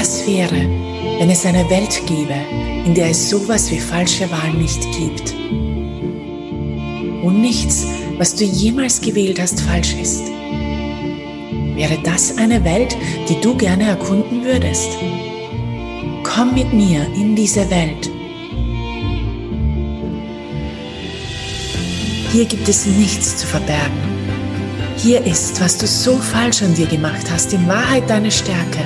Was wäre, wenn es eine Welt gäbe, in der es sowas wie falsche Wahl nicht gibt? Und nichts, was du jemals gewählt hast, falsch ist. Wäre das eine Welt, die du gerne erkunden würdest? Komm mit mir in diese Welt. Hier gibt es nichts zu verbergen. Hier ist, was du so falsch an dir gemacht hast, in Wahrheit deine Stärke,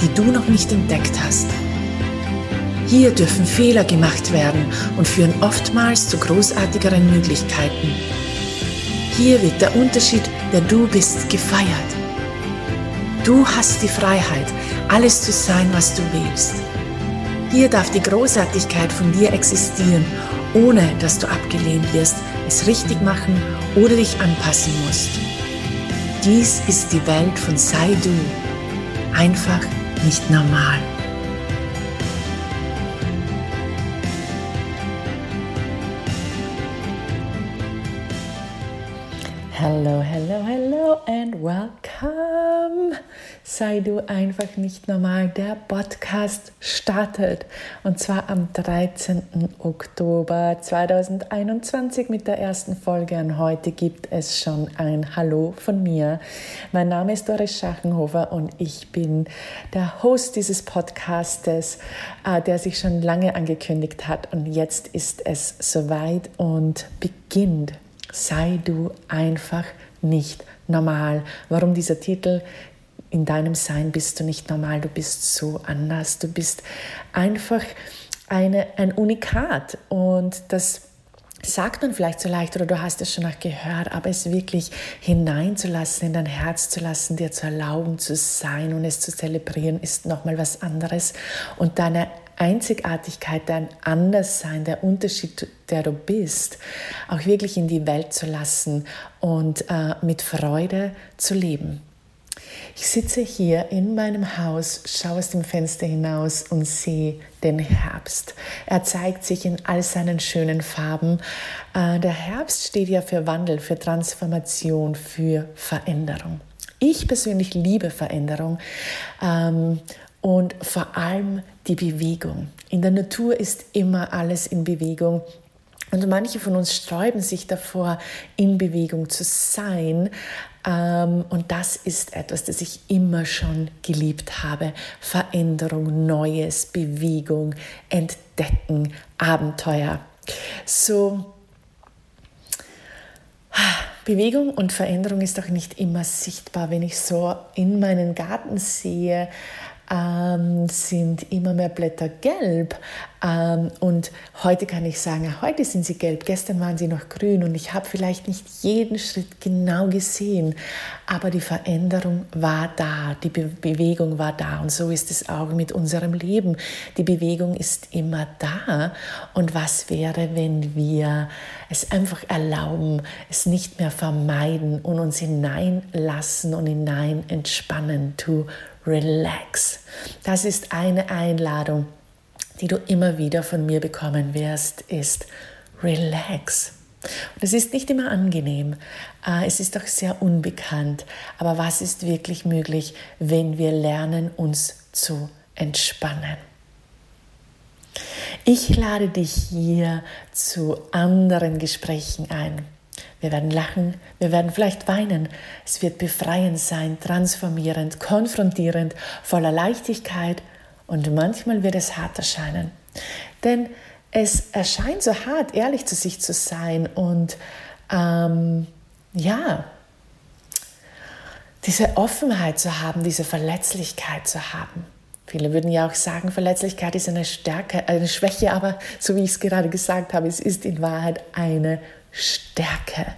die du noch nicht entdeckt hast. Hier dürfen Fehler gemacht werden und führen oftmals zu großartigeren Möglichkeiten. Hier wird der Unterschied, der du bist, gefeiert. Du hast die Freiheit, alles zu sein, was du willst. Hier darf die Großartigkeit von dir existieren, ohne dass du abgelehnt wirst, es richtig machen oder dich anpassen musst. Dies ist die Welt von Sei du. Einfach nicht normal. Hello, hello, hello and welcome. Sei du einfach nicht normal. Der Podcast startet und zwar am 13. Oktober 2021 mit der ersten Folge. Und heute gibt es schon ein Hallo von mir. Mein Name ist Doris Schachenhofer und ich bin der Host dieses Podcastes, äh, der sich schon lange angekündigt hat. Und jetzt ist es soweit und beginnt Sei du einfach nicht normal. Warum dieser Titel? In deinem Sein bist du nicht normal, du bist so anders, du bist einfach eine, ein Unikat und das sagt man vielleicht so leicht oder du hast es schon auch gehört, aber es wirklich hineinzulassen, in dein Herz zu lassen, dir zu erlauben zu sein und es zu zelebrieren, ist nochmal was anderes und deine Einzigartigkeit, dein Anderssein, der Unterschied, der du bist, auch wirklich in die Welt zu lassen und äh, mit Freude zu leben. Ich sitze hier in meinem Haus, schaue aus dem Fenster hinaus und sehe den Herbst. Er zeigt sich in all seinen schönen Farben. Äh, der Herbst steht ja für Wandel, für Transformation, für Veränderung. Ich persönlich liebe Veränderung ähm, und vor allem die Bewegung. In der Natur ist immer alles in Bewegung. Und manche von uns sträuben sich davor, in Bewegung zu sein. Ähm, und das ist etwas, das ich immer schon geliebt habe. Veränderung, Neues, Bewegung, Entdecken, Abenteuer. So, Bewegung und Veränderung ist auch nicht immer sichtbar. Wenn ich so in meinen Garten sehe, ähm, sind immer mehr Blätter gelb. Ähm, und heute kann ich sagen, heute sind sie gelb, gestern waren sie noch grün und ich habe vielleicht nicht jeden Schritt genau gesehen, aber die Veränderung war da, die Be Bewegung war da und so ist es auch mit unserem Leben. Die Bewegung ist immer da und was wäre, wenn wir es einfach erlauben, es nicht mehr vermeiden und uns hineinlassen und hinein entspannen, to relax. Das ist eine Einladung, die du immer wieder von mir bekommen wirst, ist relax. Und es ist nicht immer angenehm, äh, es ist auch sehr unbekannt, aber was ist wirklich möglich, wenn wir lernen, uns zu entspannen? Ich lade dich hier zu anderen Gesprächen ein. Wir werden lachen, wir werden vielleicht weinen. Es wird befreiend sein, transformierend, konfrontierend, voller Leichtigkeit und manchmal wird es hart erscheinen. Denn es erscheint so hart, ehrlich zu sich zu sein und ähm, ja, diese Offenheit zu haben, diese Verletzlichkeit zu haben. Viele würden ja auch sagen, Verletzlichkeit ist eine Stärke, eine Schwäche, aber so wie ich es gerade gesagt habe, es ist in Wahrheit eine Stärke,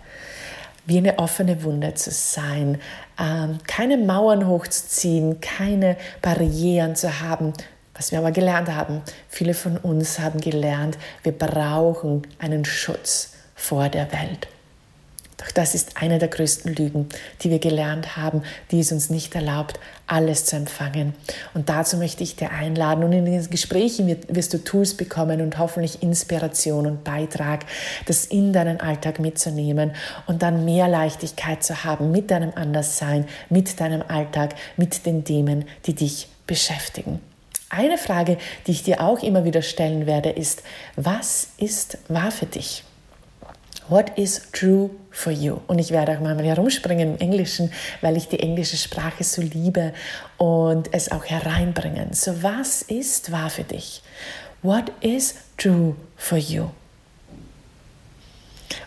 wie eine offene Wunde zu sein, ähm, keine Mauern hochzuziehen, keine Barrieren zu haben. Was wir aber gelernt haben, viele von uns haben gelernt, wir brauchen einen Schutz vor der Welt. Doch das ist eine der größten Lügen, die wir gelernt haben, die es uns nicht erlaubt, alles zu empfangen. Und dazu möchte ich dir einladen und in den Gesprächen wirst du Tools bekommen und hoffentlich Inspiration und Beitrag, das in deinen Alltag mitzunehmen und dann mehr Leichtigkeit zu haben mit deinem Anderssein, mit deinem Alltag, mit den Themen, die dich beschäftigen. Eine Frage, die ich dir auch immer wieder stellen werde, ist, was ist wahr für dich? What is true for you? Und ich werde auch mal herumspringen im Englischen, weil ich die englische Sprache so liebe und es auch hereinbringen. So, was ist wahr für dich? What is true for you?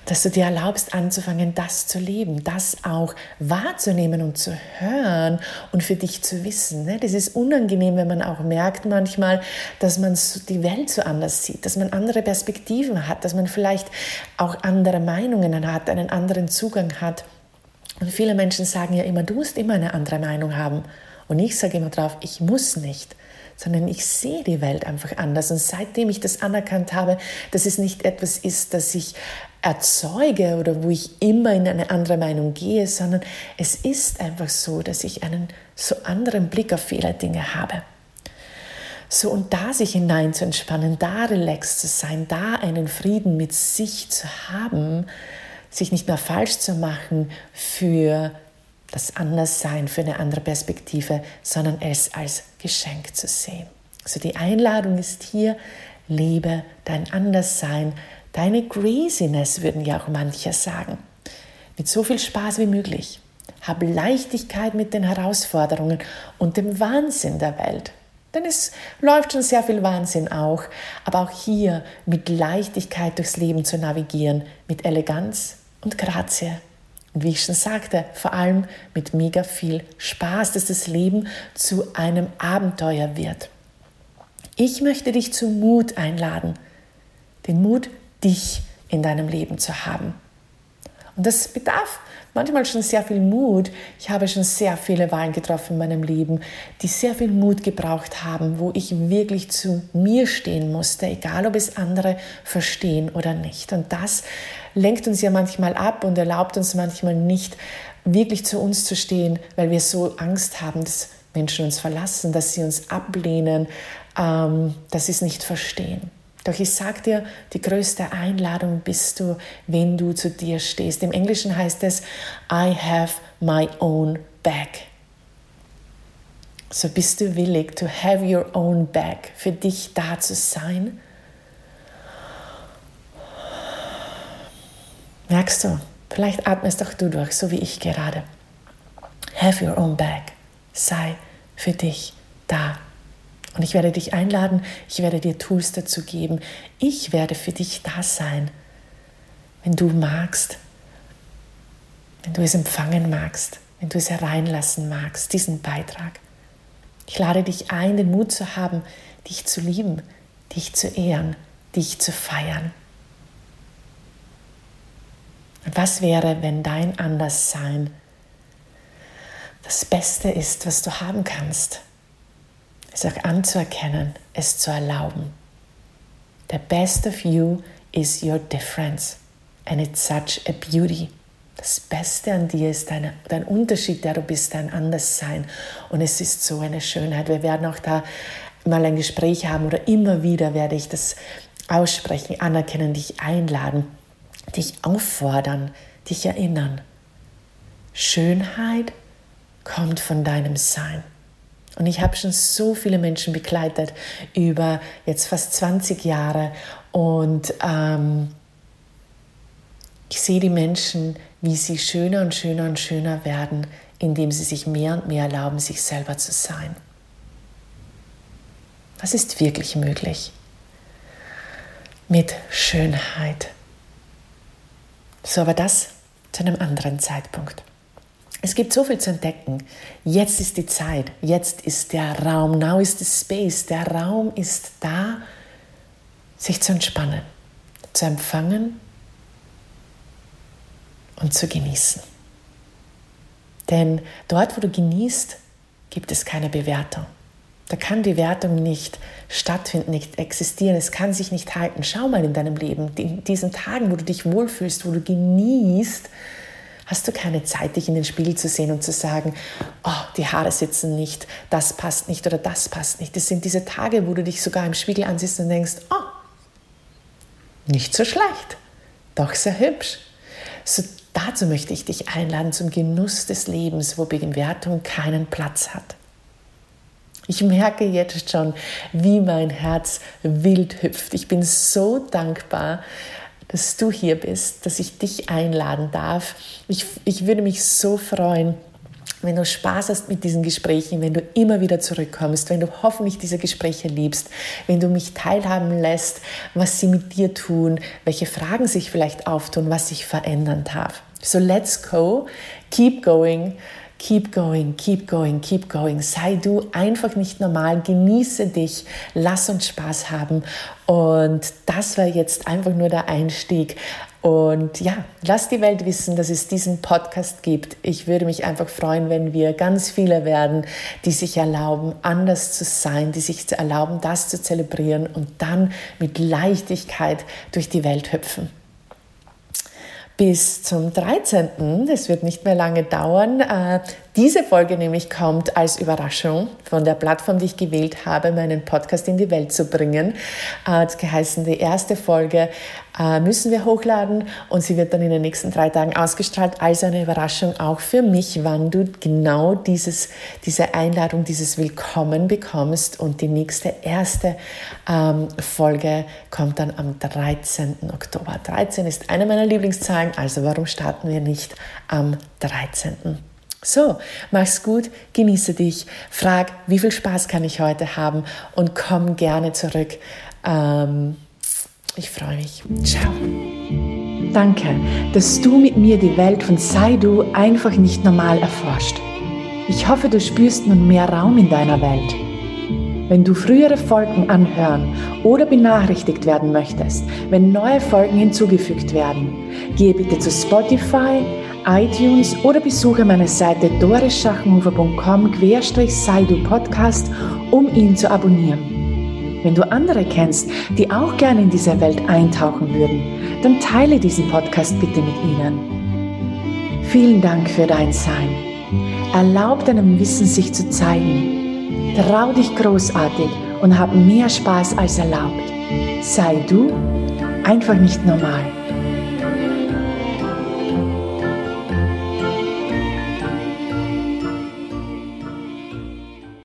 Dass du dir erlaubst anzufangen, das zu leben, das auch wahrzunehmen und zu hören und für dich zu wissen. Ne? Das ist unangenehm, wenn man auch merkt manchmal, dass man die Welt so anders sieht, dass man andere Perspektiven hat, dass man vielleicht auch andere Meinungen hat, einen anderen Zugang hat. Und viele Menschen sagen ja immer, du musst immer eine andere Meinung haben. Und ich sage immer drauf, ich muss nicht sondern ich sehe die Welt einfach anders. Und seitdem ich das anerkannt habe, dass es nicht etwas ist, das ich erzeuge oder wo ich immer in eine andere Meinung gehe, sondern es ist einfach so, dass ich einen so anderen Blick auf viele Dinge habe. So und da sich hinein zu entspannen, da relaxed zu sein, da einen Frieden mit sich zu haben, sich nicht mehr falsch zu machen für das Anderssein, für eine andere Perspektive, sondern es als Geschenk zu sehen. So die Einladung ist hier, lebe dein Anderssein, Deine Craziness, würden ja auch manche sagen. Mit so viel Spaß wie möglich. Hab Leichtigkeit mit den Herausforderungen und dem Wahnsinn der Welt. Denn es läuft schon sehr viel Wahnsinn auch. Aber auch hier mit Leichtigkeit durchs Leben zu navigieren, mit Eleganz und Grazie. Und wie ich schon sagte, vor allem mit mega viel Spaß, dass das Leben zu einem Abenteuer wird. Ich möchte dich zum Mut einladen. Den Mut dich in deinem Leben zu haben. Und das bedarf manchmal schon sehr viel Mut. Ich habe schon sehr viele Wahlen getroffen in meinem Leben, die sehr viel Mut gebraucht haben, wo ich wirklich zu mir stehen musste, egal ob es andere verstehen oder nicht. Und das lenkt uns ja manchmal ab und erlaubt uns manchmal nicht, wirklich zu uns zu stehen, weil wir so Angst haben, dass Menschen uns verlassen, dass sie uns ablehnen, ähm, dass sie es nicht verstehen. Doch ich sage dir, die größte Einladung bist du, wenn du zu dir stehst. Im Englischen heißt es, I have my own back. So bist du willig, to have your own back, für dich da zu sein. Merkst du, vielleicht atmest auch du durch, so wie ich gerade. Have your own back. Sei für dich da. Und ich werde dich einladen, ich werde dir Tools dazu geben. Ich werde für dich da sein, wenn du magst, wenn du es empfangen magst, wenn du es hereinlassen magst, diesen Beitrag. Ich lade dich ein, den Mut zu haben, dich zu lieben, dich zu ehren, dich zu feiern. Und was wäre, wenn dein Anderssein das Beste ist, was du haben kannst? Es auch anzuerkennen, es zu erlauben. The best of you is your difference and it's such a beauty. Das Beste an dir ist dein, dein Unterschied, der du bist, dein Anderssein. Und es ist so eine Schönheit. Wir werden auch da mal ein Gespräch haben oder immer wieder werde ich das aussprechen, anerkennen, dich einladen, dich auffordern, dich erinnern. Schönheit kommt von deinem Sein. Und ich habe schon so viele Menschen begleitet über jetzt fast 20 Jahre und ähm, ich sehe die Menschen, wie sie schöner und schöner und schöner werden, indem sie sich mehr und mehr erlauben, sich selber zu sein. Was ist wirklich möglich mit Schönheit? So, aber das zu einem anderen Zeitpunkt. Es gibt so viel zu entdecken. Jetzt ist die Zeit, jetzt ist der Raum, now is the space. Der Raum ist da, sich zu entspannen, zu empfangen und zu genießen. Denn dort, wo du genießt, gibt es keine Bewertung. Da kann die Wertung nicht stattfinden, nicht existieren. Es kann sich nicht halten. Schau mal in deinem Leben, in diesen Tagen, wo du dich wohlfühlst, wo du genießt, hast du keine Zeit, dich in den Spiegel zu sehen und zu sagen, oh, die Haare sitzen nicht, das passt nicht oder das passt nicht. Das sind diese Tage, wo du dich sogar im Spiegel ansiehst und denkst, oh, nicht so schlecht, doch sehr hübsch. So, dazu möchte ich dich einladen zum Genuss des Lebens, wo Bewertung keinen Platz hat. Ich merke jetzt schon, wie mein Herz wild hüpft. Ich bin so dankbar, dass du hier bist, dass ich dich einladen darf. Ich, ich würde mich so freuen, wenn du Spaß hast mit diesen Gesprächen, wenn du immer wieder zurückkommst, wenn du hoffentlich diese Gespräche liebst, wenn du mich teilhaben lässt, was sie mit dir tun, welche Fragen sich vielleicht auftun, was sich verändern darf. So let's go, keep going. Keep going, keep going, keep going. Sei du einfach nicht normal, genieße dich, lass uns Spaß haben. Und das war jetzt einfach nur der Einstieg. Und ja, lass die Welt wissen, dass es diesen Podcast gibt. Ich würde mich einfach freuen, wenn wir ganz viele werden, die sich erlauben, anders zu sein, die sich erlauben, das zu zelebrieren und dann mit Leichtigkeit durch die Welt hüpfen bis zum 13. Es wird nicht mehr lange dauern. Äh, diese Folge nämlich kommt als Überraschung von der Plattform, die ich gewählt habe, meinen Podcast in die Welt zu bringen. Hat geheißen, die erste Folge äh, müssen wir hochladen und sie wird dann in den nächsten drei Tagen ausgestrahlt als eine Überraschung auch für mich, wann du genau dieses, diese Einladung, dieses Willkommen bekommst und die nächste erste ähm, Folge kommt dann am 13. Oktober. 13 ist eine meiner Lieblingszahlen, also warum starten wir nicht am 13.? So, mach's gut, genieße dich, frag, wie viel Spaß kann ich heute haben und komm gerne zurück. Ähm, ich freue mich. Ciao. Danke, dass du mit mir die Welt von Sei Du einfach nicht normal erforscht. Ich hoffe, du spürst nun mehr Raum in deiner Welt. Wenn du frühere Folgen anhören oder benachrichtigt werden möchtest, wenn neue Folgen hinzugefügt werden, gehe bitte zu Spotify, iTunes oder besuche meine Seite dorisschachenhofer.com-seidu-podcast, um ihn zu abonnieren. Wenn du andere kennst, die auch gerne in diese Welt eintauchen würden, dann teile diesen Podcast bitte mit ihnen. Vielen Dank für dein Sein. Erlaub deinem Wissen sich zu zeigen. Trau dich großartig und hab mehr Spaß als erlaubt. Sei du einfach nicht normal.